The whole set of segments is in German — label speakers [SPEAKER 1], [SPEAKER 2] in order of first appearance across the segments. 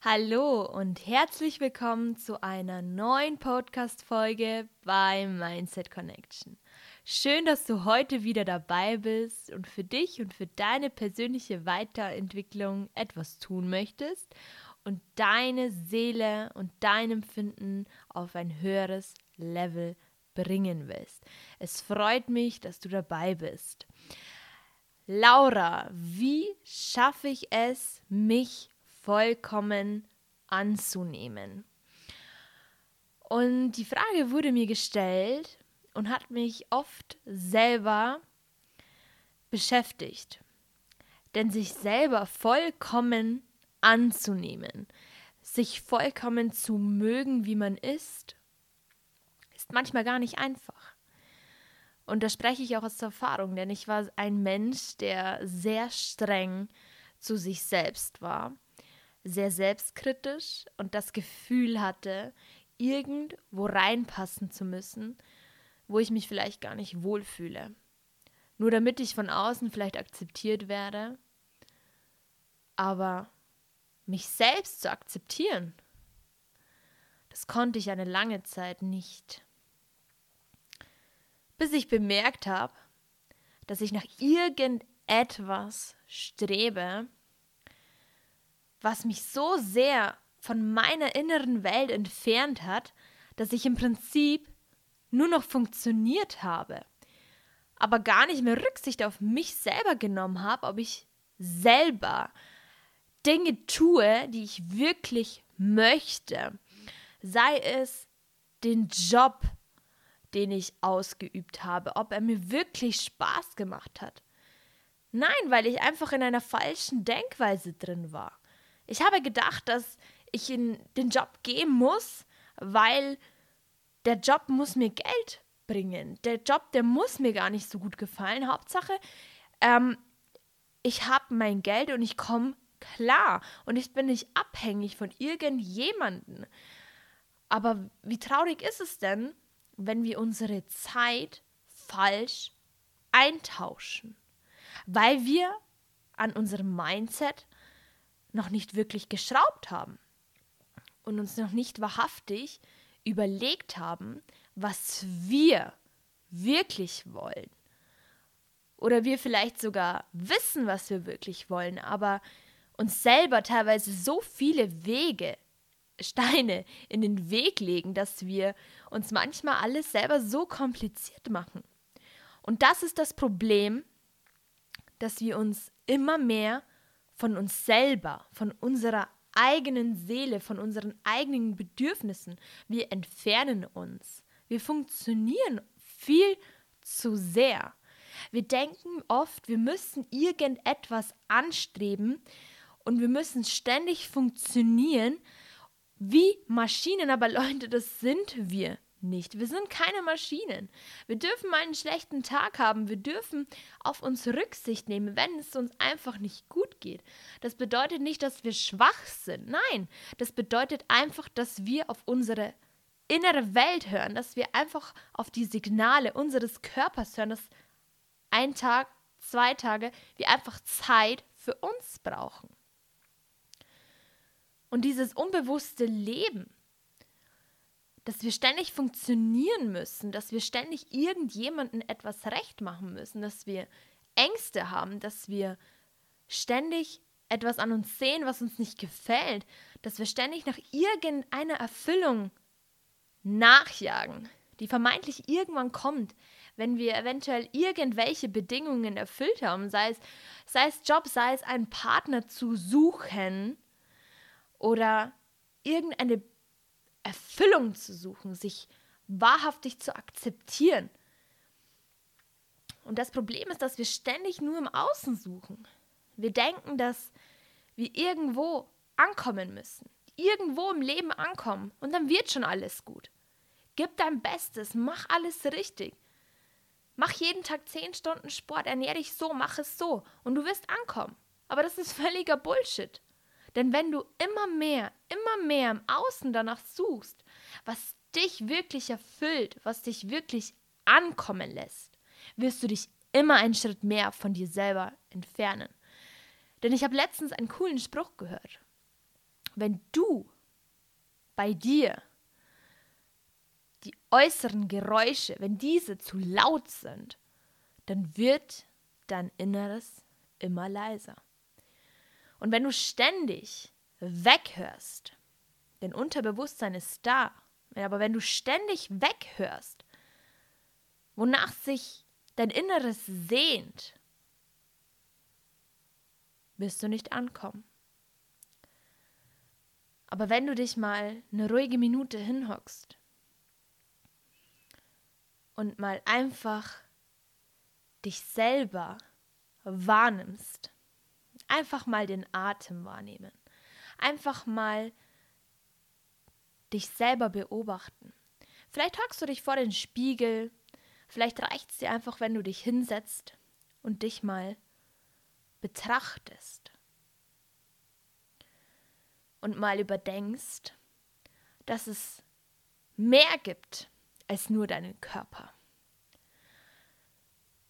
[SPEAKER 1] Hallo und herzlich willkommen zu einer neuen Podcast-Folge bei Mindset Connection. Schön, dass du heute wieder dabei bist und für dich und für deine persönliche Weiterentwicklung etwas tun möchtest und deine Seele und dein Empfinden auf ein höheres Level bringen willst. Es freut mich, dass du dabei bist. Laura, wie schaffe ich es, mich vollkommen anzunehmen. Und die Frage wurde mir gestellt und hat mich oft selber beschäftigt. Denn sich selber vollkommen anzunehmen, sich vollkommen zu mögen, wie man ist, ist manchmal gar nicht einfach. Und da spreche ich auch aus Erfahrung, denn ich war ein Mensch, der sehr streng zu sich selbst war sehr selbstkritisch und das Gefühl hatte, irgendwo reinpassen zu müssen, wo ich mich vielleicht gar nicht wohlfühle. Nur damit ich von außen vielleicht akzeptiert werde. Aber mich selbst zu akzeptieren, das konnte ich eine lange Zeit nicht. Bis ich bemerkt habe, dass ich nach irgendetwas strebe, was mich so sehr von meiner inneren Welt entfernt hat, dass ich im Prinzip nur noch funktioniert habe, aber gar nicht mehr Rücksicht auf mich selber genommen habe, ob ich selber Dinge tue, die ich wirklich möchte. Sei es den Job, den ich ausgeübt habe, ob er mir wirklich Spaß gemacht hat. Nein, weil ich einfach in einer falschen Denkweise drin war. Ich habe gedacht, dass ich in den Job gehen muss, weil der Job muss mir Geld bringen. Der Job, der muss mir gar nicht so gut gefallen. Hauptsache, ähm, ich habe mein Geld und ich komme klar und ich bin nicht abhängig von irgendjemanden. Aber wie traurig ist es denn, wenn wir unsere Zeit falsch eintauschen, weil wir an unserem Mindset noch nicht wirklich geschraubt haben und uns noch nicht wahrhaftig überlegt haben, was wir wirklich wollen. Oder wir vielleicht sogar wissen, was wir wirklich wollen, aber uns selber teilweise so viele Wege, Steine in den Weg legen, dass wir uns manchmal alles selber so kompliziert machen. Und das ist das Problem, dass wir uns immer mehr von uns selber, von unserer eigenen Seele, von unseren eigenen Bedürfnissen. Wir entfernen uns. Wir funktionieren viel zu sehr. Wir denken oft, wir müssen irgendetwas anstreben und wir müssen ständig funktionieren wie Maschinen, aber Leute, das sind wir nicht. Wir sind keine Maschinen. Wir dürfen mal einen schlechten Tag haben. Wir dürfen auf uns Rücksicht nehmen, wenn es uns einfach nicht gut geht. Das bedeutet nicht, dass wir schwach sind. Nein, das bedeutet einfach, dass wir auf unsere innere Welt hören, dass wir einfach auf die Signale unseres Körpers hören, dass ein Tag, zwei Tage wir einfach Zeit für uns brauchen. Und dieses unbewusste Leben, dass wir ständig funktionieren müssen, dass wir ständig irgendjemandem etwas recht machen müssen, dass wir Ängste haben, dass wir ständig etwas an uns sehen, was uns nicht gefällt, dass wir ständig nach irgendeiner Erfüllung nachjagen, die vermeintlich irgendwann kommt, wenn wir eventuell irgendwelche Bedingungen erfüllt haben, sei es, sei es Job, sei es einen Partner zu suchen oder irgendeine Erfüllung zu suchen, sich wahrhaftig zu akzeptieren. Und das Problem ist, dass wir ständig nur im Außen suchen. Wir denken, dass wir irgendwo ankommen müssen, irgendwo im Leben ankommen und dann wird schon alles gut. Gib dein Bestes, mach alles richtig. Mach jeden Tag 10 Stunden Sport, ernähre dich so, mach es so und du wirst ankommen. Aber das ist völliger Bullshit. Denn wenn du immer mehr, immer mehr im Außen danach suchst, was dich wirklich erfüllt, was dich wirklich ankommen lässt, wirst du dich immer einen Schritt mehr von dir selber entfernen. Denn ich habe letztens einen coolen Spruch gehört. wenn du bei dir die äußeren Geräusche, wenn diese zu laut sind, dann wird dein Inneres immer leiser. Und wenn du ständig weghörst, denn Unterbewusstsein ist da, aber wenn du ständig weghörst, wonach sich dein Inneres sehnt, wirst du nicht ankommen. Aber wenn du dich mal eine ruhige Minute hinhockst und mal einfach dich selber wahrnimmst, einfach mal den Atem wahrnehmen, einfach mal dich selber beobachten. Vielleicht hockst du dich vor den Spiegel, vielleicht reicht es dir einfach, wenn du dich hinsetzt und dich mal betrachtest und mal überdenkst, dass es mehr gibt als nur deinen Körper.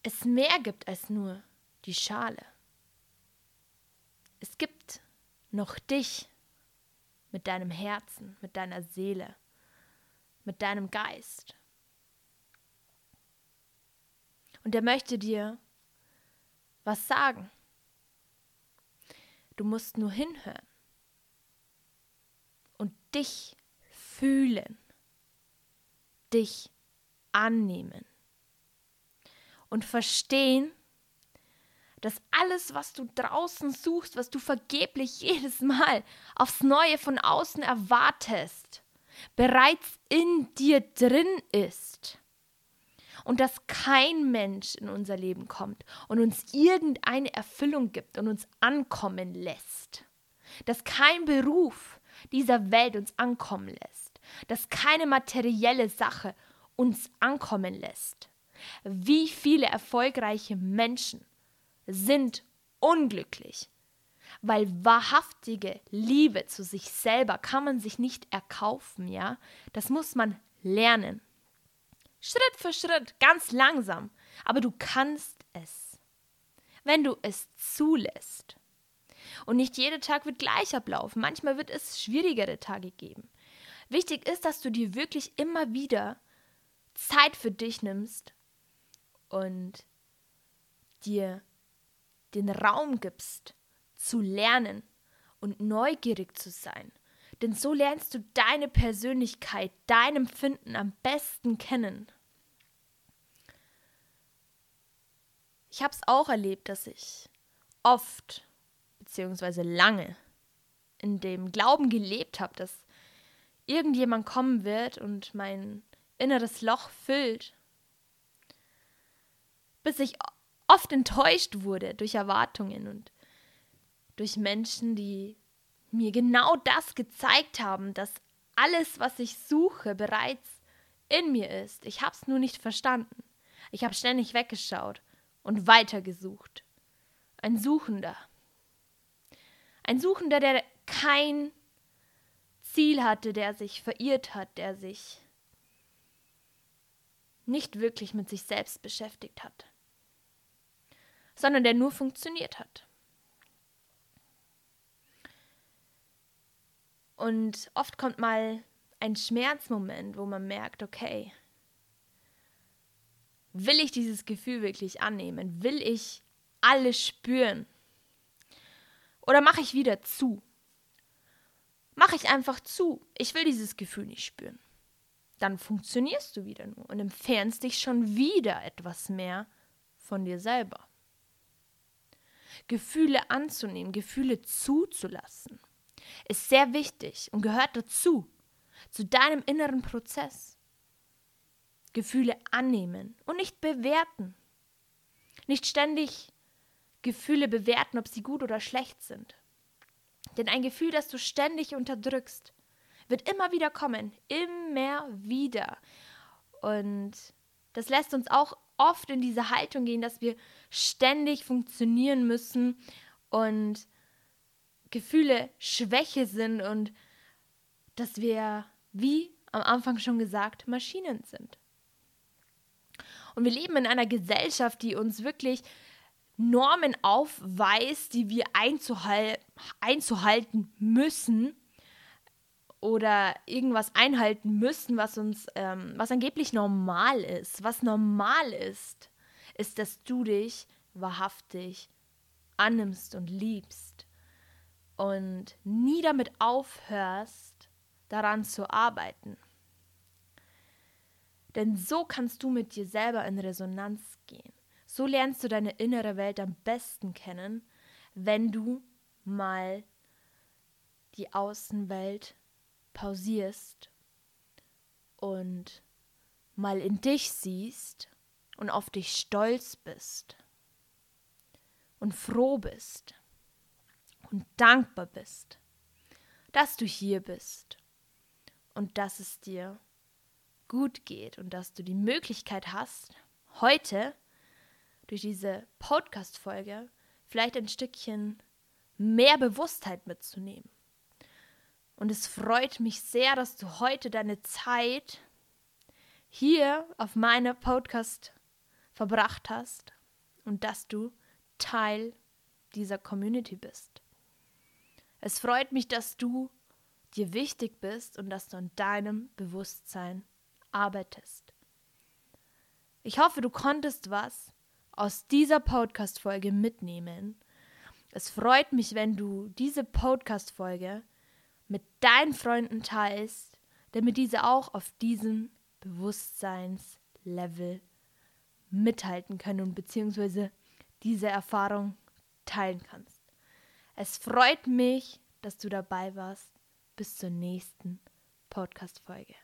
[SPEAKER 1] Es mehr gibt als nur die Schale. Es gibt noch dich mit deinem Herzen, mit deiner Seele, mit deinem Geist. Und er möchte dir was sagen. Du musst nur hinhören und dich fühlen, dich annehmen und verstehen, dass alles, was du draußen suchst, was du vergeblich jedes Mal aufs Neue von außen erwartest, bereits in dir drin ist. Und dass kein Mensch in unser Leben kommt und uns irgendeine Erfüllung gibt und uns ankommen lässt. Dass kein Beruf dieser Welt uns ankommen lässt. Dass keine materielle Sache uns ankommen lässt. Wie viele erfolgreiche Menschen sind unglücklich, weil wahrhaftige Liebe zu sich selber kann man sich nicht erkaufen, ja? Das muss man lernen. Schritt für Schritt, ganz langsam, aber du kannst es, wenn du es zulässt. Und nicht jeder Tag wird gleich ablaufen, manchmal wird es schwierigere Tage geben. Wichtig ist, dass du dir wirklich immer wieder Zeit für dich nimmst und dir den Raum gibst, zu lernen und neugierig zu sein. Denn so lernst du deine Persönlichkeit, dein Empfinden am besten kennen. Ich habe es auch erlebt, dass ich oft bzw. lange in dem Glauben gelebt habe, dass irgendjemand kommen wird und mein inneres Loch füllt, bis ich oft enttäuscht wurde durch Erwartungen und durch Menschen, die mir genau das gezeigt haben, dass alles, was ich suche, bereits in mir ist. Ich habe es nur nicht verstanden. Ich habe ständig weggeschaut und weitergesucht. Ein Suchender. Ein Suchender, der kein Ziel hatte, der sich verirrt hat, der sich nicht wirklich mit sich selbst beschäftigt hat sondern der nur funktioniert hat. Und oft kommt mal ein Schmerzmoment, wo man merkt, okay, will ich dieses Gefühl wirklich annehmen? Will ich alles spüren? Oder mache ich wieder zu? Mache ich einfach zu. Ich will dieses Gefühl nicht spüren. Dann funktionierst du wieder nur und entfernst dich schon wieder etwas mehr von dir selber. Gefühle anzunehmen, Gefühle zuzulassen, ist sehr wichtig und gehört dazu, zu deinem inneren Prozess. Gefühle annehmen und nicht bewerten. Nicht ständig Gefühle bewerten, ob sie gut oder schlecht sind. Denn ein Gefühl, das du ständig unterdrückst, wird immer wieder kommen, immer wieder. Und das lässt uns auch oft in diese Haltung gehen, dass wir ständig funktionieren müssen und Gefühle Schwäche sind und dass wir, wie am Anfang schon gesagt, Maschinen sind. Und wir leben in einer Gesellschaft, die uns wirklich Normen aufweist, die wir einzuhal einzuhalten müssen, oder irgendwas einhalten müssen, was uns, ähm, was angeblich normal ist. Was normal ist, ist, dass du dich wahrhaftig annimmst und liebst und nie damit aufhörst, daran zu arbeiten. Denn so kannst du mit dir selber in Resonanz gehen. So lernst du deine innere Welt am besten kennen, wenn du mal die Außenwelt pausierst und mal in dich siehst und auf dich stolz bist und froh bist und dankbar bist, dass du hier bist und dass es dir gut geht und dass du die Möglichkeit hast, heute durch diese Podcast-Folge vielleicht ein Stückchen mehr Bewusstheit mitzunehmen. Und es freut mich sehr, dass du heute deine Zeit hier auf meiner Podcast verbracht hast und dass du Teil dieser Community bist. Es freut mich, dass du dir wichtig bist und dass du an deinem Bewusstsein arbeitest. Ich hoffe, du konntest was aus dieser Podcast-Folge mitnehmen. Es freut mich, wenn du diese Podcast-Folge mit deinen Freunden teilst, damit diese auch auf diesem Bewusstseinslevel mithalten können und beziehungsweise diese Erfahrung teilen kannst. Es freut mich, dass du dabei warst. Bis zur nächsten Podcast-Folge.